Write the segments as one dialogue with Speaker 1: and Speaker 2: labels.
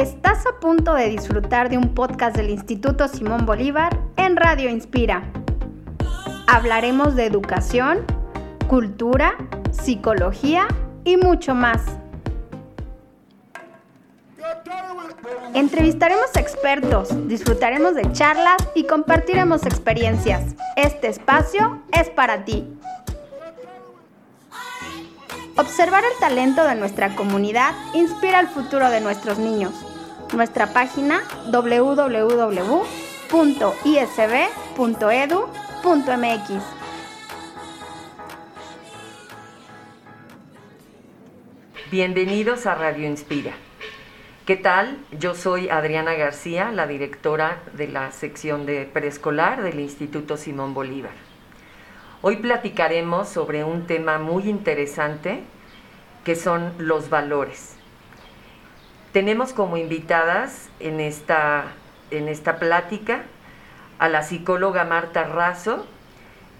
Speaker 1: Estás a punto de disfrutar de un podcast del Instituto Simón Bolívar en Radio Inspira. Hablaremos de educación, cultura, psicología y mucho más. Entrevistaremos expertos, disfrutaremos de charlas y compartiremos experiencias. Este espacio es para ti. Observar el talento de nuestra comunidad inspira el futuro de nuestros niños. Nuestra página www.isb.edu.mx.
Speaker 2: Bienvenidos a Radio Inspira. ¿Qué tal? Yo soy Adriana García, la directora de la sección de preescolar del Instituto Simón Bolívar. Hoy platicaremos sobre un tema muy interesante que son los valores. Tenemos como invitadas en esta, en esta plática a la psicóloga Marta Razo,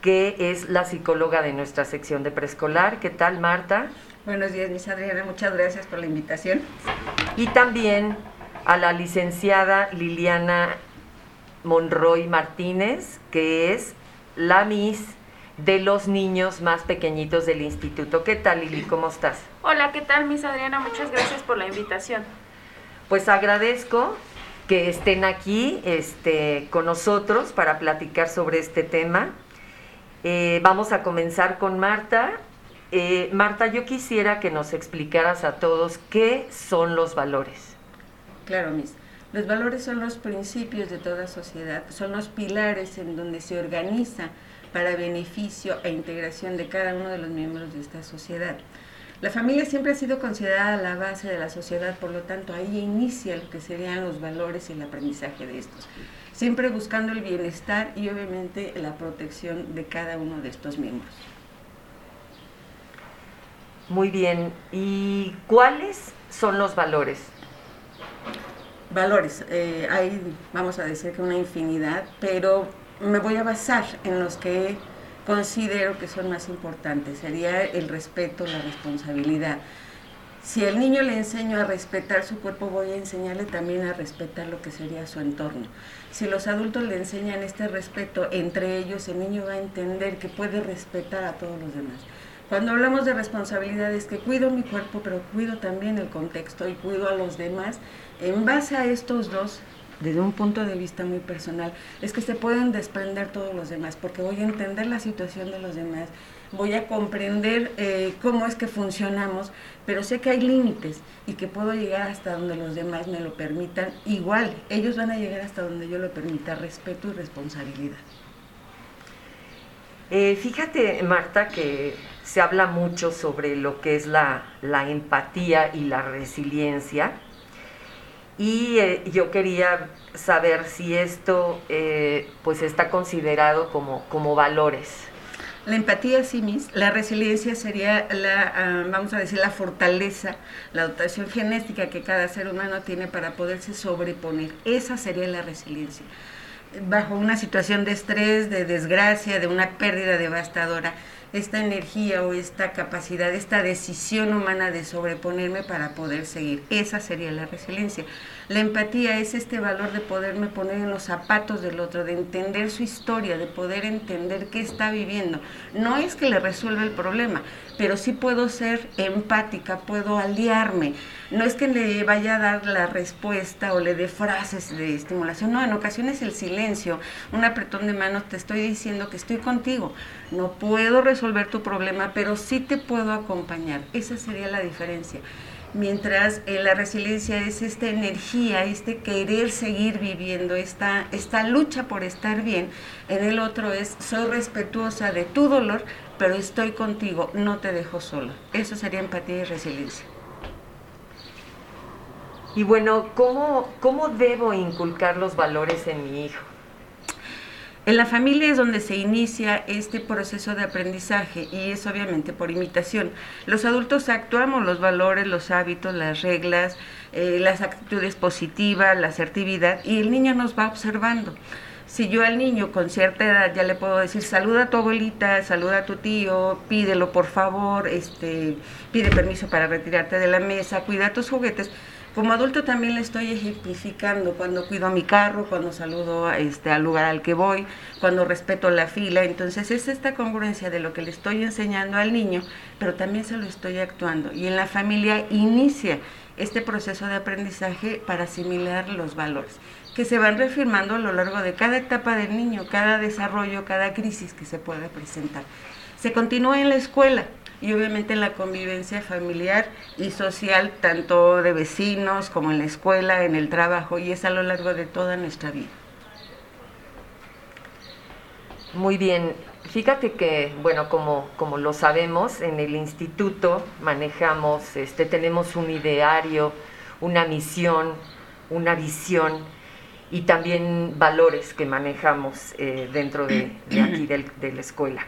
Speaker 2: que es la psicóloga de nuestra sección de preescolar. ¿Qué tal, Marta?
Speaker 3: Buenos días, Miss Adriana. Muchas gracias por la invitación.
Speaker 2: Y también a la licenciada Liliana Monroy Martínez, que es la Miss de los niños más pequeñitos del instituto. ¿Qué tal, Lili? ¿Cómo estás?
Speaker 4: Hola, ¿qué tal, Miss Adriana? Muchas gracias por la invitación.
Speaker 2: Pues agradezco que estén aquí este, con nosotros para platicar sobre este tema. Eh, vamos a comenzar con Marta. Eh, Marta, yo quisiera que nos explicaras a todos qué son los valores.
Speaker 3: Claro, Miss. Los valores son los principios de toda sociedad, son los pilares en donde se organiza para beneficio e integración de cada uno de los miembros de esta sociedad. La familia siempre ha sido considerada la base de la sociedad, por lo tanto ahí inicia lo que serían los valores y el aprendizaje de estos, siempre buscando el bienestar y obviamente la protección de cada uno de estos miembros.
Speaker 2: Muy bien, ¿y cuáles son los valores?
Speaker 3: Valores, eh, hay, vamos a decir que una infinidad, pero me voy a basar en los que considero que son más importantes. Sería el respeto, la responsabilidad. Si al niño le enseño a respetar su cuerpo, voy a enseñarle también a respetar lo que sería su entorno. Si los adultos le enseñan este respeto entre ellos, el niño va a entender que puede respetar a todos los demás. Cuando hablamos de responsabilidad es que cuido mi cuerpo, pero cuido también el contexto y cuido a los demás. En base a estos dos, desde un punto de vista muy personal, es que se pueden desprender todos los demás, porque voy a entender la situación de los demás, voy a comprender eh, cómo es que funcionamos, pero sé que hay límites y que puedo llegar hasta donde los demás me lo permitan. Igual, ellos van a llegar hasta donde yo lo permita, respeto y responsabilidad.
Speaker 2: Eh, fíjate, Marta, que se habla mucho sobre lo que es la, la empatía y la resiliencia y eh, yo quería saber si esto eh, pues está considerado como, como valores.
Speaker 3: La empatía sí mis, la resiliencia sería la, ah, vamos a decir, la fortaleza, la dotación genética que cada ser humano tiene para poderse sobreponer. Esa sería la resiliencia. Bajo una situación de estrés, de desgracia, de una pérdida devastadora, esta energía o esta capacidad, esta decisión humana de sobreponerme para poder seguir. Esa sería la resiliencia. La empatía es este valor de poderme poner en los zapatos del otro, de entender su historia, de poder entender qué está viviendo. No es que le resuelva el problema, pero sí puedo ser empática, puedo aliarme. No es que le vaya a dar la respuesta o le dé frases de estimulación, no, en ocasiones el silencio, un apretón de manos, te estoy diciendo que estoy contigo. No puedo resolver tu problema, pero sí te puedo acompañar. Esa sería la diferencia mientras eh, la resiliencia es esta energía, este querer seguir viviendo, esta, esta lucha por estar bien, en el otro es soy respetuosa de tu dolor, pero estoy contigo, no te dejo sola. Eso sería empatía y resiliencia.
Speaker 2: Y bueno, ¿cómo, cómo debo inculcar los valores en mi hijo?
Speaker 3: En la familia es donde se inicia este proceso de aprendizaje y es obviamente por imitación. Los adultos actuamos los valores, los hábitos, las reglas, eh, las actitudes positivas, la asertividad y el niño nos va observando. Si yo al niño con cierta edad ya le puedo decir saluda a tu abuelita, saluda a tu tío, pídelo por favor, este, pide permiso para retirarte de la mesa, cuida tus juguetes, Como adulto también le estoy ejemplificando cuando cuido mi carro, cuando saludo este, al lugar al que voy, cuando respeto la fila. Entonces es esta congruencia de lo que le estoy enseñando al niño, pero también se lo estoy actuando. Y en la familia inicia este proceso de aprendizaje para asimilar los valores que se van reafirmando a lo largo de cada etapa del niño, cada desarrollo, cada crisis que se pueda presentar. Se continúa en la escuela, y obviamente en la convivencia familiar y social, tanto de vecinos como en la escuela, en el trabajo, y es a lo largo de toda nuestra vida.
Speaker 2: Muy bien, fíjate que, bueno, como, como lo sabemos, en el instituto manejamos, este, tenemos un ideario, una misión, una visión y también valores que manejamos eh, dentro de, aquí de la escuela.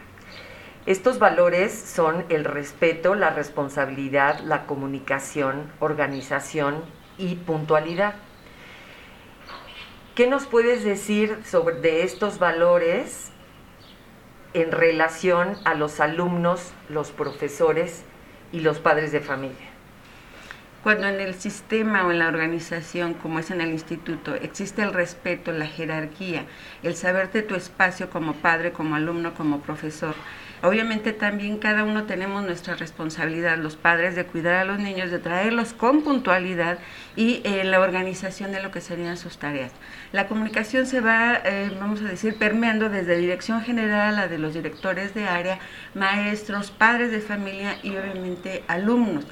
Speaker 2: Estos valores son el respeto, la responsabilidad, la comunicación, organización y puntualidad. ¿Qué nos puedes decir sobre de estos valores en relación a los alumnos, los profesores y los padres de familia?
Speaker 3: Cuando en el sistema o en la organización, como es en el instituto, existe el respeto, la jerarquía, el saberte tu espacio como padre, como alumno, como profesor, Obviamente también cada uno tenemos nuestra responsabilidad, los padres, de cuidar a los niños, de traerlos con puntualidad y eh, la organización de lo que serían sus tareas. La comunicación se va, eh, vamos a decir, permeando desde dirección general a de los directores de área, maestros, padres de familia y obviamente alumnos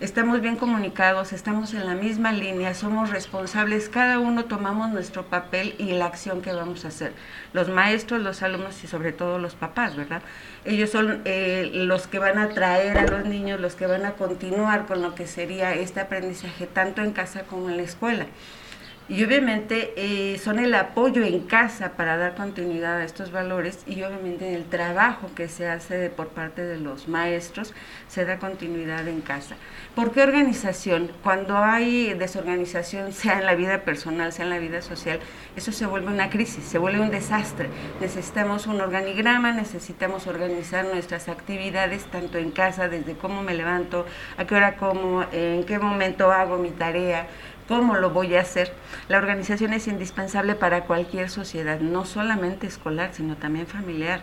Speaker 3: estamos bien comunicados, estamos en la misma línea, somos responsables, cada uno tomamos nuestro papel y la acción que vamos a hacer. Los maestros, los alumnos y sobre todo los papás, ¿verdad? Ellos son eh, los que van a traer a los niños, los que van a continuar con lo que sería este aprendizaje tanto en casa como en la escuela. Y obviamente eh, son el apoyo en casa para dar continuidad a estos valores y obviamente el trabajo que se hace por parte de los maestros se da continuidad en casa. ¿Por qué organización? Cuando hay desorganización, sea en la vida personal, sea en la vida social, eso se vuelve una crisis, se vuelve un desastre. Necesitamos un organigrama, necesitamos organizar nuestras actividades tanto en casa, desde cómo me levanto, a qué hora como, en qué momento hago mi tarea ¿Cómo lo voy a hacer? La organización es indispensable para cualquier sociedad, no solamente escolar, sino también familiar.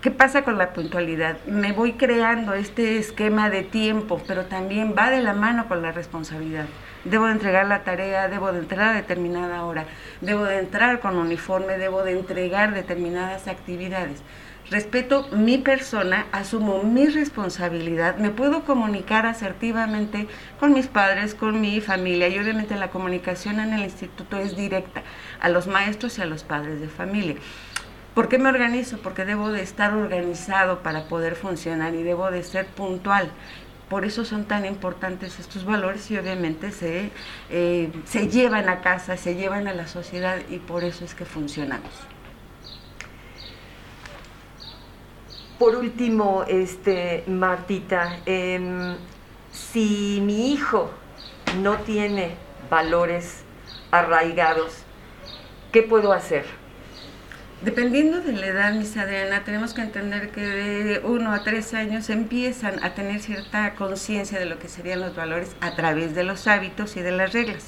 Speaker 3: ¿Qué pasa con la puntualidad? Me voy creando este esquema de tiempo, pero también va de la mano con la responsabilidad. Debo de entregar la tarea, debo de entrar a determinada hora, debo de entrar con uniforme, debo de entregar determinadas actividades respeto mi persona, asumo mi responsabilidad, me puedo comunicar asertivamente con mis padres, con mi familia y obviamente la comunicación en el instituto es directa a los maestros y a los padres de familia. ¿Por qué me organizo? Porque debo de estar organizado para poder funcionar y debo de ser puntual. Por eso son tan importantes estos valores y obviamente se, eh, se llevan a casa, se llevan a la sociedad y por eso es que funcionamos.
Speaker 2: Por último, este, Martita, em, si mi hijo no tiene valores arraigados, ¿qué puedo hacer?
Speaker 3: Dependiendo de la edad, Miss Adriana, tenemos que entender que de uno a tres años empiezan a tener cierta conciencia de lo que serían los valores a través de los hábitos y de las reglas.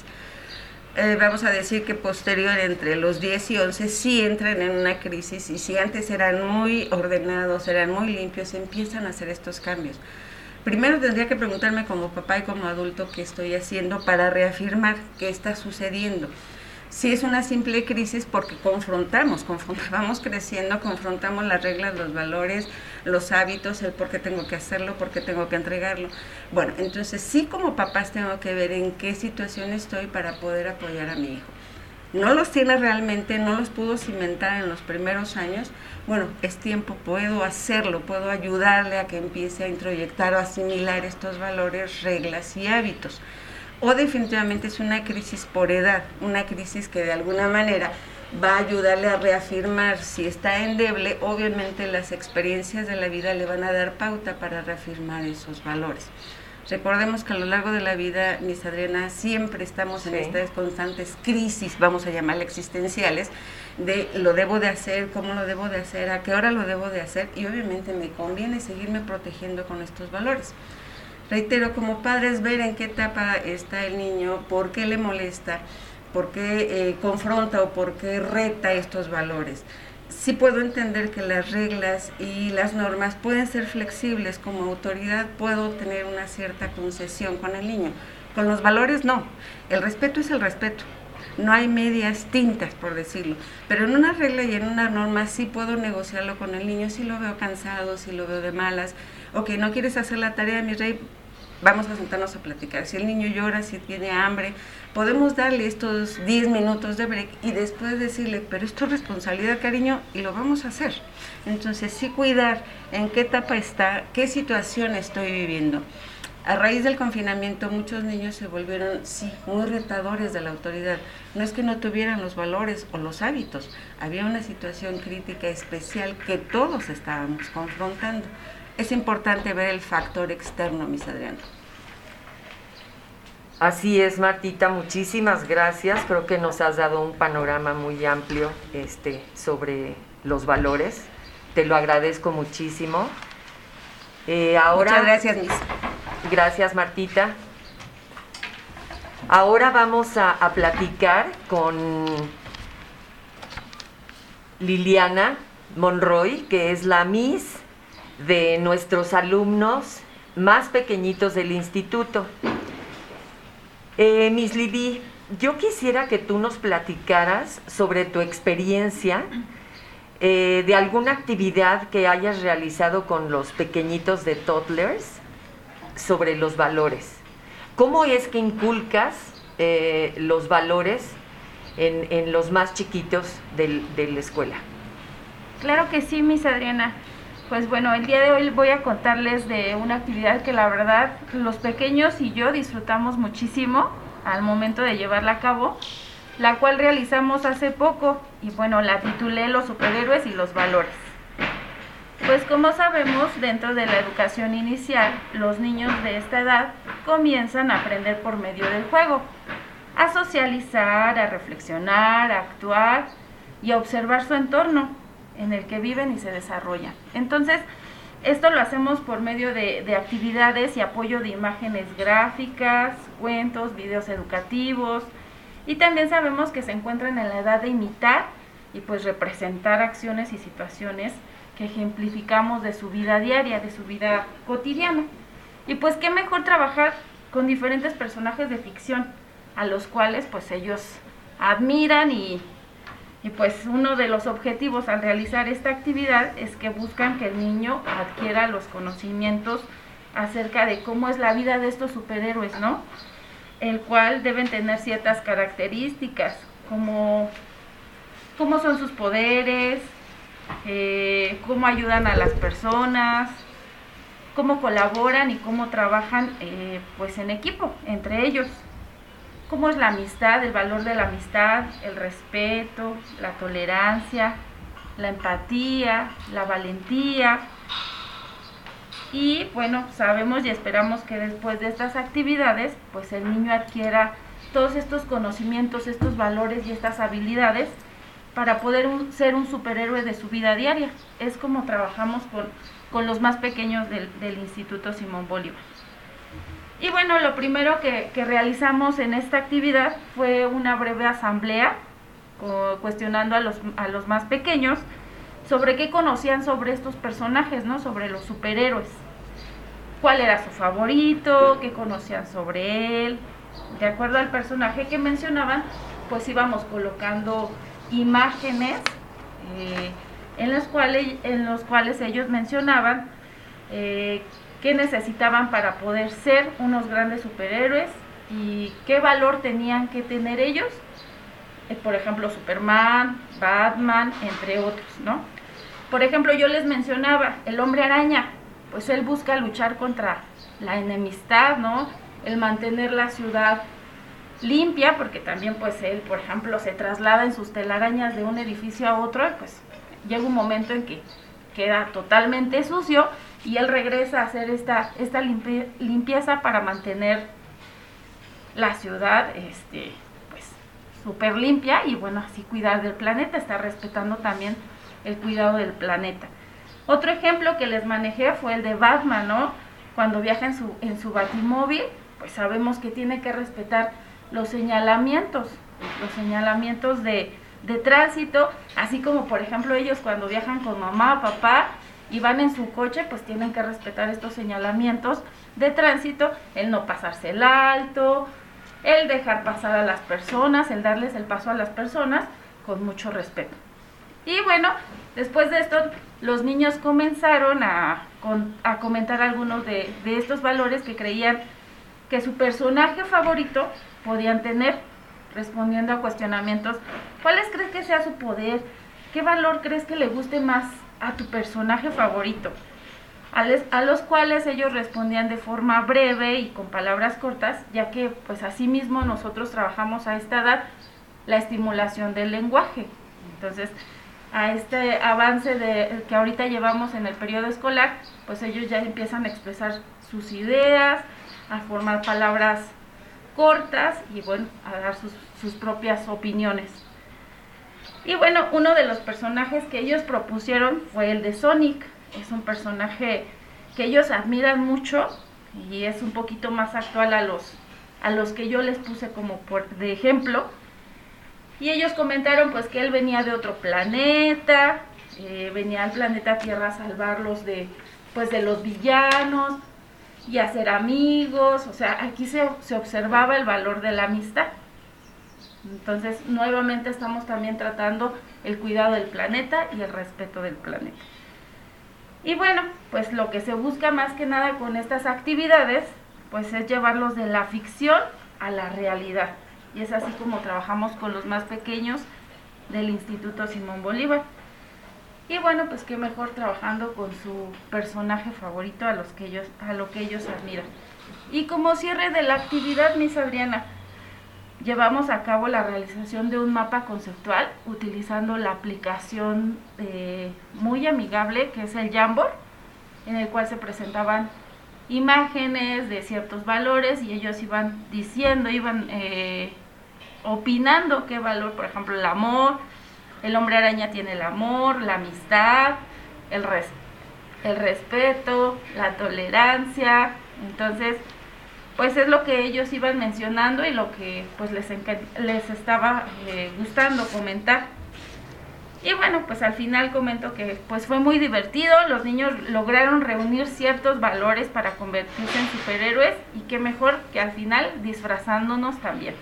Speaker 3: Eh, vamos a decir que posterior entre los 10 y 11 sí entran en una crisis y si antes eran muy ordenados, eran muy limpios, empiezan a hacer estos cambios. Primero tendría que preguntarme como papá y como adulto qué estoy haciendo para reafirmar qué está sucediendo si es una simple crisis porque confrontamos, vamos creciendo, confrontamos las reglas, los valores, los hábitos, el por qué tengo que hacerlo, por qué tengo que entregarlo. Bueno, entonces sí como papás tengo que ver en qué situación estoy para poder apoyar a mi hijo. No los tiene realmente, no los pudo cimentar en los primeros años. Bueno, es tiempo, puedo hacerlo, puedo ayudarle a que empiece a introyectar o asimilar estos valores, reglas y hábitos o definitivamente es una crisis por edad, una crisis que de alguna manera va a ayudarle a reafirmar si está endeble, obviamente las experiencias de la vida le van a dar pauta para reafirmar esos valores. Recordemos que a lo largo de la vida, mis Adriana, siempre estamos en estas constantes crisis, vamos a llamarle existenciales, de lo debo de hacer, cómo lo debo de hacer, a qué hora lo debo de hacer, y obviamente me conviene seguirme protegiendo con estos valores. Reitero, como padres, ver en qué etapa está el niño, por qué le molesta, por qué eh, confronta o por qué reta estos valores. Sí puedo entender que las reglas y las normas pueden ser flexibles. Como autoridad puedo tener una cierta concesión con el niño. Con los valores no. El respeto es el respeto no hay medias tintas, por decirlo. Pero en una regla y en una norma sí puedo negociarlo con el niño, si lo veo cansado, si lo veo de malas, ok, no quieres hacer la tarea, mi rey, vamos a sentarnos a platicar. Si el niño llora, si tiene hambre, podemos darle estos 10 minutos de break y después decirle, pero es tu responsabilidad, cariño, y lo vamos a hacer. Entonces, sí cuidar en qué etapa está, qué situación estoy viviendo. A raíz del confinamiento muchos niños se volvieron, sí, muy retadores de la autoridad. No es que no tuvieran los valores o los hábitos, había una situación crítica especial que todos estábamos confrontando. Es importante ver el factor externo, mis Adriano.
Speaker 2: Así es, Martita, muchísimas gracias. Creo que nos has dado un panorama muy amplio este, sobre los valores. Te lo agradezco muchísimo.
Speaker 3: Eh, ahora, Muchas gracias, Miss.
Speaker 2: Gracias, Martita. Ahora vamos a, platicar con Liliana Monroy, que es la Miss de nuestros alumnos más pequeñitos del instituto. Eh, Miss Lili, yo quisiera que tú nos platicaras sobre tu experiencia eh, de alguna actividad que hayas realizado con los pequeñitos de toddlers sobre los valores. ¿Cómo es que inculcas eh, los valores en, los más chiquitos de la escuela?
Speaker 4: Claro que sí, Miss Adriana. Pues bueno, el día de hoy voy a contarles de una actividad que la verdad los pequeños y yo disfrutamos muchísimo al momento de llevarla a cabo, la cual realizamos hace poco y bueno, la titulé Los superhéroes y los valores. Pues como sabemos, dentro de la educación inicial, los niños de esta edad comienzan a aprender por medio del juego, a socializar, a reflexionar, a actuar y a observar su entorno en el que viven y se desarrollan. Entonces, esto lo hacemos por medio de, actividades y apoyo de imágenes gráficas, cuentos, videos educativos y también sabemos que se encuentran en la edad de imitar y pues representar acciones y situaciones que ejemplificamos de su vida diaria, de su vida cotidiana. Y pues qué mejor trabajar con diferentes personajes de ficción a los cuales pues ellos admiran y, y pues uno de los objetivos al realizar esta actividad es que buscan que el niño adquiera los conocimientos acerca de cómo es la vida de estos superhéroes, ¿no? El cual deben tener ciertas características, como cómo son sus poderes, eh, cómo ayudan a las personas, cómo colaboran y cómo trabajan eh, pues en equipo entre ellos. Cómo es la amistad, el valor de la amistad, el respeto, la tolerancia, la empatía, la valentía. Y bueno, sabemos y esperamos que después de estas actividades, pues el niño adquiera todos estos conocimientos, estos valores y estas habilidades para poder ser un superhéroe de su vida diaria. Es como trabajamos con, con los más pequeños del, Instituto Simón Bolívar. Y bueno, lo primero que, realizamos en esta actividad fue una breve asamblea cuestionando a los, a los más pequeños sobre qué conocían sobre estos personajes, ¿no? Sobre los superhéroes. ¿Cuál era su favorito? ¿Qué conocían sobre él? De acuerdo al personaje que mencionaban, pues íbamos colocando imágenes eh, en, las cuales, en los cuales ellos mencionaban eh, qué necesitaban para poder ser unos grandes superhéroes y qué valor tenían que tener ellos, eh, por ejemplo Superman, Batman, entre otros, ¿no? Por ejemplo, yo les mencionaba el hombre araña, pues él busca luchar contra la enemistad, ¿no? El mantener la ciudad limpia, porque también pues él, por ejemplo, se traslada en sus telarañas de un edificio a otro, pues llega un momento en que queda totalmente sucio y él regresa a hacer esta, esta limpieza para mantener la ciudad este, pues súper limpia y bueno, así cuidar del planeta, está respetando también el cuidado del planeta. Otro ejemplo que les manejé fue el de Batman, ¿no? cuando viaja en su, en su batimóvil, pues sabemos que tiene que respetar los señalamientos, los señalamientos de, de tránsito, así como por ejemplo ellos cuando viajan con mamá papá y van en su coche, pues tienen que respetar estos señalamientos de tránsito, el no pasarse el alto, el dejar pasar a las personas, el darles el paso a las personas con mucho respeto. Y bueno, después de esto, los niños comenzaron a, a comentar algunos de, de estos valores que creían que su personaje favorito podían tener, respondiendo a cuestionamientos. ¿Cuáles crees que sea su poder? ¿Qué valor crees que le guste más a tu personaje favorito? A, los cuales ellos respondían de forma breve y con palabras cortas, ya que pues así mismo nosotros trabajamos a esta edad la estimulación del lenguaje. Entonces, a este avance de, que ahorita llevamos en el periodo escolar, pues ellos ya empiezan a expresar sus ideas, a formar palabras cortas y bueno, a dar sus, sus propias opiniones. Y bueno, uno de los personajes que ellos propusieron fue el de Sonic. Es un personaje que ellos admiran mucho y es un poquito más actual a los, a los que yo les puse como por, de ejemplo. Y ellos comentaron pues que él venía de otro planeta, eh, venía al planeta Tierra a salvarlos de, pues, de los villanos y a ser amigos. O sea, aquí se, se observaba el valor de la amistad. Entonces, nuevamente estamos también tratando el cuidado del planeta y el respeto del planeta. Y bueno, pues lo que se busca más que nada con estas actividades, pues es llevarlos de la ficción a la realidad. Y es así como trabajamos con los más pequeños del Instituto Simón Bolívar. Y bueno, pues qué mejor trabajando con su personaje favorito a los que ellos a lo que ellos admiran. Y como cierre de la actividad, Miss Adriana, llevamos a cabo la realización de un mapa conceptual utilizando la aplicación eh, muy amigable que es el Jamboard, en el cual se presentaban imágenes de ciertos valores y ellos iban diciendo, iban eh, opinando qué valor, por ejemplo, el amor, el hombre araña tiene el amor, la amistad, el, el respeto, la tolerancia, entonces pues es lo que ellos iban mencionando y lo que pues les, les estaba eh, gustando comentar. Y bueno, pues al final comento que pues fue muy divertido, los niños lograron reunir ciertos valores para convertirse en superhéroes y qué mejor que al final disfrazándonos también.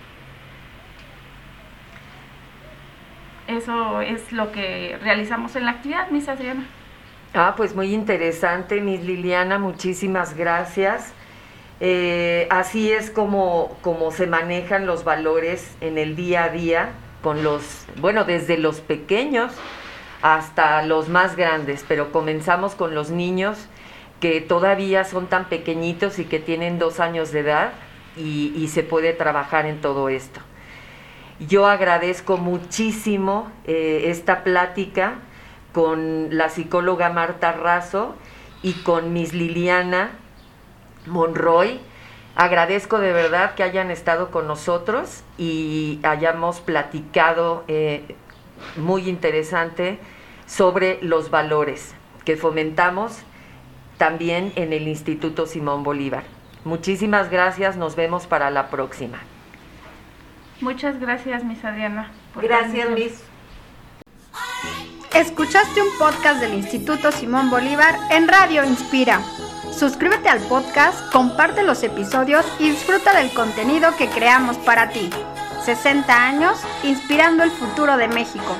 Speaker 4: Eso es lo que realizamos en la actividad, Miss Adriana.
Speaker 2: Ah, pues muy interesante, Miss Liliana, muchísimas gracias. Eh, así es como, como se manejan los valores en el día a día con los, bueno, desde los pequeños hasta los más grandes, pero comenzamos con los niños que todavía son tan pequeñitos y que tienen dos años de edad y, se puede trabajar en todo esto. Yo agradezco muchísimo eh, esta plática con la psicóloga Marta Razo y con Miss Liliana Monroy. Agradezco de verdad que hayan estado con nosotros y hayamos platicado eh, muy interesante sobre los valores que fomentamos también en el Instituto Simón Bolívar. Muchísimas gracias, nos vemos para la próxima.
Speaker 4: Muchas gracias, Miss Adriana.
Speaker 3: Gracias, Miss.
Speaker 1: Escuchaste un podcast del Instituto Simón Bolívar en Radio Inspira. Suscríbete al podcast, comparte los episodios y disfruta del contenido que creamos para ti. 60 años inspirando el futuro de México.